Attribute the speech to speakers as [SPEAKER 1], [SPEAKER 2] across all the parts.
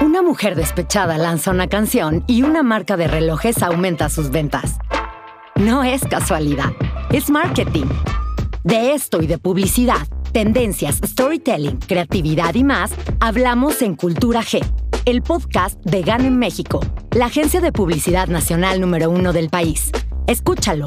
[SPEAKER 1] Una mujer despechada lanza una canción y una marca de relojes aumenta sus ventas. No es casualidad, es marketing. De esto y de publicidad, tendencias, storytelling, creatividad y más, hablamos en Cultura G, el podcast de GAN en México, la agencia de publicidad nacional número uno del país. Escúchalo.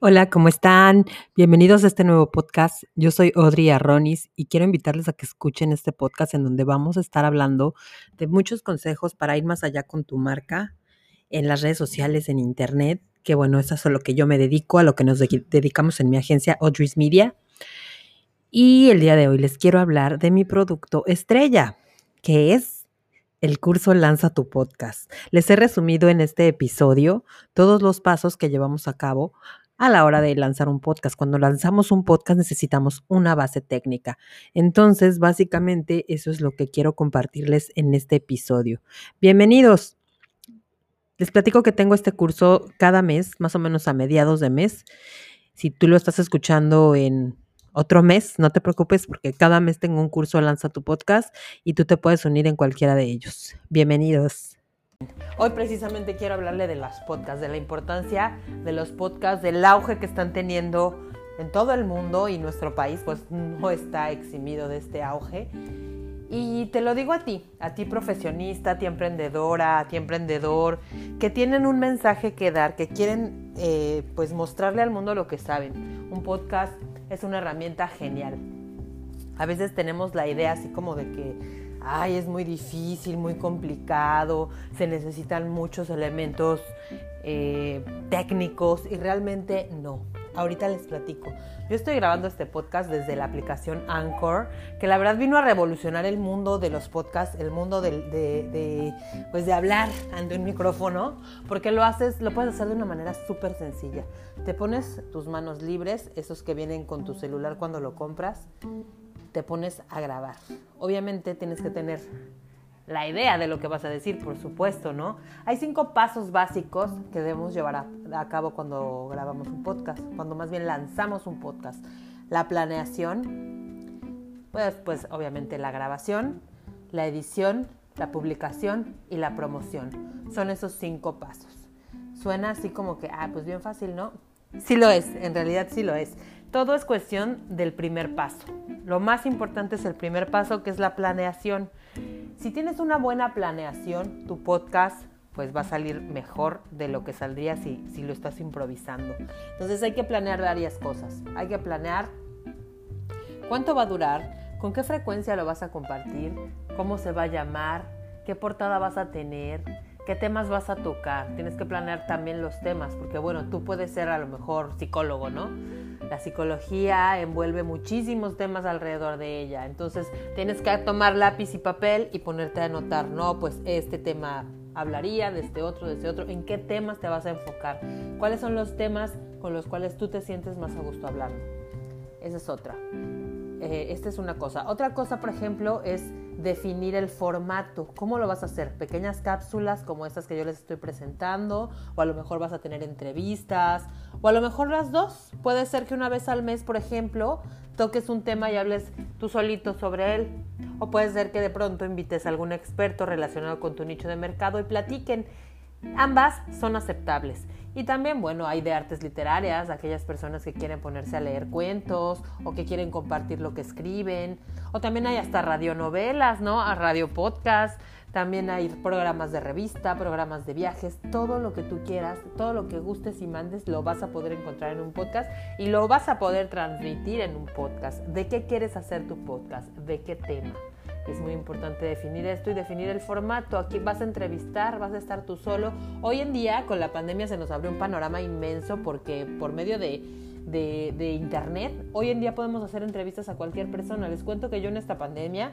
[SPEAKER 2] Hola, ¿cómo están? Bienvenidos a este nuevo podcast. Yo soy Audrey Arronis y quiero invitarles a que escuchen este podcast en donde vamos a estar hablando de muchos consejos para ir más allá con tu marca en las redes sociales, en internet, que bueno, eso es a lo que yo me dedico, a lo que nos dedicamos en mi agencia Audrey's Media. Y el día de hoy les quiero hablar de mi producto estrella, que es el curso Lanza tu podcast. Les he resumido en este episodio todos los pasos que llevamos a cabo a la hora de lanzar un podcast. Cuando lanzamos un podcast necesitamos una base técnica. Entonces, básicamente, eso es lo que quiero compartirles en este episodio. Bienvenidos. Les platico que tengo este curso cada mes, más o menos a mediados de mes. Si tú lo estás escuchando en otro mes, no te preocupes porque cada mes tengo un curso Lanza tu podcast y tú te puedes unir en cualquiera de ellos. Bienvenidos. Hoy precisamente quiero hablarle de los podcasts, de la importancia de los podcasts, del auge que están teniendo en todo el mundo y nuestro país pues no está eximido de este auge. Y te lo digo a ti, a ti profesionista, a ti emprendedora, a ti emprendedor, que tienen un mensaje que dar, que quieren eh, pues mostrarle al mundo lo que saben. Un podcast es una herramienta genial. A veces tenemos la idea así como de que ay, es muy difícil, muy complicado, se necesitan muchos elementos eh, técnicos y realmente no. Ahorita les platico. Yo estoy grabando este podcast desde la aplicación Anchor, que la verdad vino a revolucionar el mundo de los podcasts, el mundo de, pues de hablar ante un micrófono, porque lo haces, lo puedes hacer de una manera súper sencilla. Te pones tus manos libres, esos que vienen con tu celular cuando lo compras, te pones a grabar. Obviamente tienes que tener la idea de lo que vas a decir, por supuesto, ¿no? Hay cinco pasos básicos que debemos llevar a, cabo cuando grabamos un podcast, cuando más bien lanzamos un podcast. La planeación, pues, pues obviamente la grabación, la edición, la publicación y la promoción. Son esos cinco pasos. Suena así como que, ah, pues bien fácil, ¿no? Sí lo es, en realidad sí lo es. Todo es cuestión del primer paso. Lo más importante es el primer paso, que es la planeación. Si tienes una buena planeación, tu podcast pues va a salir mejor de lo que saldría si, si lo estás improvisando. Entonces hay que planear varias cosas. Hay que planear cuánto va a durar, con qué frecuencia lo vas a compartir, cómo se va a llamar, qué portada vas a tener, qué temas vas a tocar. Tienes que planear también los temas, porque bueno, tú puedes ser a lo mejor psicólogo, ¿no? La psicología envuelve muchísimos temas alrededor de ella. Entonces tienes que tomar lápiz y papel y ponerte a anotar, no, pues este tema hablaría, de este otro, de este otro, en qué temas te vas a enfocar, cuáles son los temas con los cuales tú te sientes más a gusto hablando. Esa es otra. Eh, esta es una cosa. Otra cosa, por ejemplo, es definir el formato. ¿Cómo lo vas a hacer? Pequeñas cápsulas como estas que yo les estoy presentando, o a lo mejor vas a tener entrevistas, o a lo mejor las dos. Puede ser que una vez al mes, por ejemplo, toques un tema y hables tú solito sobre él. O puede ser que de pronto invites a algún experto relacionado con tu nicho de mercado y platiquen. Ambas son aceptables. Y también, bueno, hay de artes literarias, aquellas personas que quieren ponerse a leer cuentos o que quieren compartir lo que escriben. O también hay hasta radionovelas, ¿no? A radio podcast. También hay programas de revista, programas de viajes, todo lo que tú quieras, todo lo que gustes y mandes lo vas a poder encontrar en un podcast y lo vas a poder transmitir en un podcast. ¿De qué quieres hacer tu podcast? ¿De qué tema? Es muy importante definir esto y definir el formato. Aquí vas a entrevistar, vas a estar tú solo. Hoy en día, con la pandemia, se nos abrió un panorama inmenso porque por medio de, de, de, internet. Hoy en día podemos hacer entrevistas a cualquier persona. Les cuento que yo en esta pandemia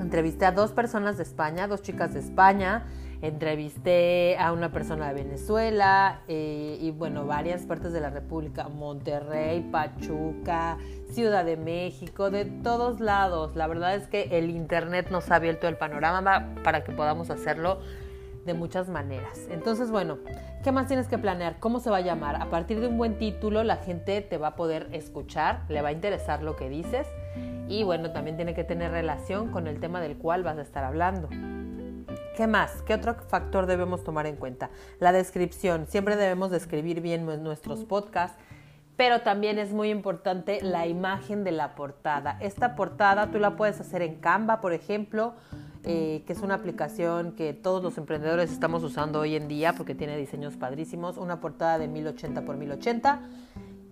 [SPEAKER 2] entrevisté a dos personas de España, dos chicas de España, entrevisté a una persona de Venezuela eh, y bueno, varias partes de la República, Monterrey, Pachuca, Ciudad de México, de todos lados. La verdad es que el Internet nos ha abierto el panorama para que podamos hacerlo de muchas maneras. Entonces, bueno, ¿qué más tienes que planear? ¿Cómo se va a llamar? A partir de un buen título, la gente te va a poder escuchar, le va a interesar lo que dices y bueno, también tiene que tener relación con el tema del cual vas a estar hablando. ¿Qué más? ¿Qué otro factor debemos tomar en cuenta? La descripción. Siempre debemos describir bien nuestros podcasts, pero también es muy importante la imagen de la portada. Esta portada tú la puedes hacer en Canva, por ejemplo, eh, que es una aplicación que todos los emprendedores estamos usando hoy en día porque tiene diseños padrísimos. Una portada de 1080 por 1080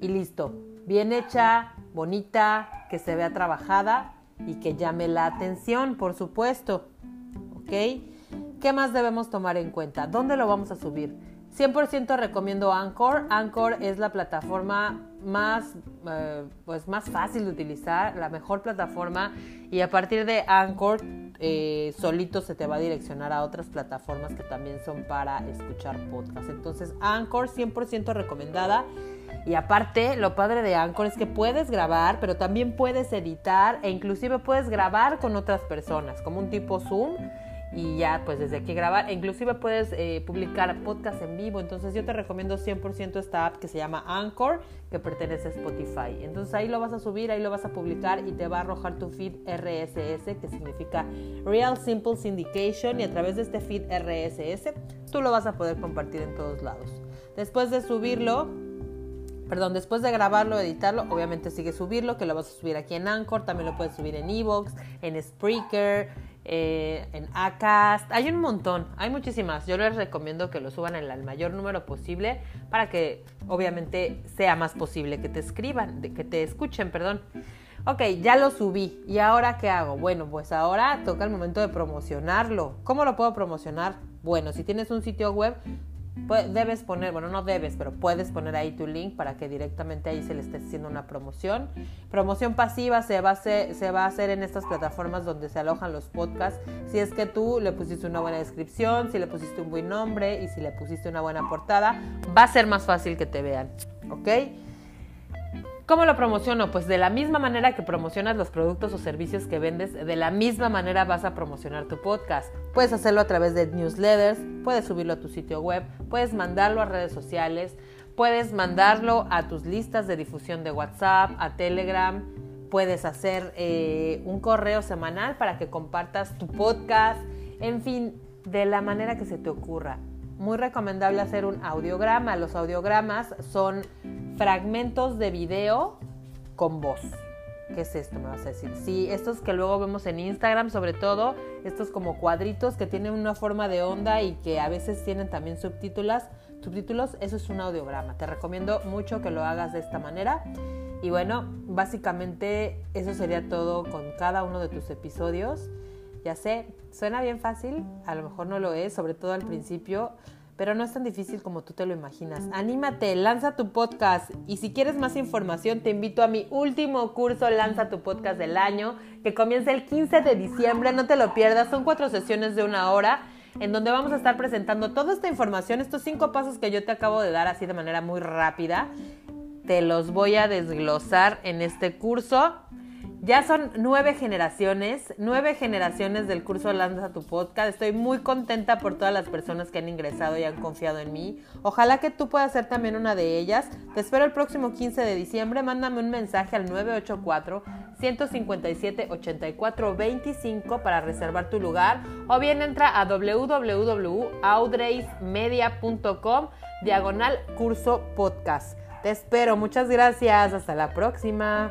[SPEAKER 2] y listo. Bien hecha, bonita, que se vea trabajada y que llame la atención, por supuesto. ¿Ok? ¿Qué más debemos tomar en cuenta? ¿Dónde lo vamos a subir? 100% recomiendo Anchor. Anchor es la plataforma más, eh, pues más fácil de utilizar, la mejor plataforma y a partir de Anchor eh, solito se te va a direccionar a otras plataformas que también son para escuchar podcast. Entonces Anchor 100% recomendada y aparte lo padre de Anchor es que puedes grabar, pero también puedes editar e inclusive puedes grabar con otras personas, como un tipo Zoom y ya pues desde aquí grabar. E inclusive puedes eh, publicar podcast en vivo. Entonces yo te recomiendo 100% esta app que se llama Anchor, que pertenece a Spotify. Entonces ahí lo vas a subir, ahí lo vas a publicar y te va a arrojar tu feed RSS, que significa Real Simple Syndication. Y a través de este feed RSS tú lo vas a poder compartir en todos lados. Después de subirlo, perdón, después de grabarlo, editarlo, obviamente sigue subirlo, que lo vas a subir aquí en Anchor, también lo puedes subir en Evox, en Spreaker, eh, en Acast, hay un montón, hay muchísimas. Yo les recomiendo que lo suban en el mayor número posible para que obviamente sea más posible que te escriban, que te escuchen, perdón. Ok, ya lo subí. ¿Y ahora qué hago? Bueno, pues ahora toca el momento de promocionarlo. ¿Cómo lo puedo promocionar? Bueno, si tienes un sitio web, debes poner, bueno, no debes, pero puedes poner ahí tu link para que directamente ahí se le esté haciendo una promoción. Promoción pasiva se va, a hacer, se va a hacer en estas plataformas donde se alojan los podcasts. Si es que tú le pusiste una buena descripción, si le pusiste un buen nombre y si le pusiste una buena portada, va a ser más fácil que te vean. ¿Ok? ¿Cómo lo promociono? Pues de la misma manera que promocionas los productos o servicios que vendes, de la misma manera vas a promocionar tu podcast. Puedes hacerlo a través de newsletters, puedes subirlo a tu sitio web, puedes mandarlo a redes sociales, puedes mandarlo a tus listas de difusión de WhatsApp, a Telegram, puedes hacer eh, un correo semanal para que compartas tu podcast, en fin, de la manera que se te ocurra. Muy recomendable hacer un audiograma. Los audiogramas son fragmentos de video con voz. ¿Qué es esto? Me vas a decir. Sí, estos que luego vemos en Instagram, sobre todo, estos como cuadritos que tienen una forma de onda y que a veces tienen también subtítulos. Subtítulos, eso es un audiograma. Te recomiendo mucho que lo hagas de esta manera. Y bueno, básicamente eso sería todo con cada uno de tus episodios. Ya sé, suena bien fácil, a lo mejor no lo es, sobre todo al principio, pero no es tan difícil como tú te lo imaginas. Anímate, lanza tu podcast y si quieres más información te invito a mi último curso Lanza tu podcast del año que comienza el 15 de diciembre, no te lo pierdas, son cuatro sesiones de una hora en donde vamos a estar presentando toda esta información, estos cinco pasos que yo te acabo de dar así de manera muy rápida. Te los voy a desglosar en este curso ya son nueve generaciones, nueve generaciones del curso Lanza tu podcast. Estoy muy contenta por todas las personas que han ingresado y han confiado en mí. Ojalá que tú puedas ser también una de ellas. Te espero el próximo 15 de diciembre. Mándame un mensaje al 984-157-8425 para reservar tu lugar. O bien entra a www.audreismedia.com diagonal curso podcast. Te espero. Muchas gracias. Hasta la próxima.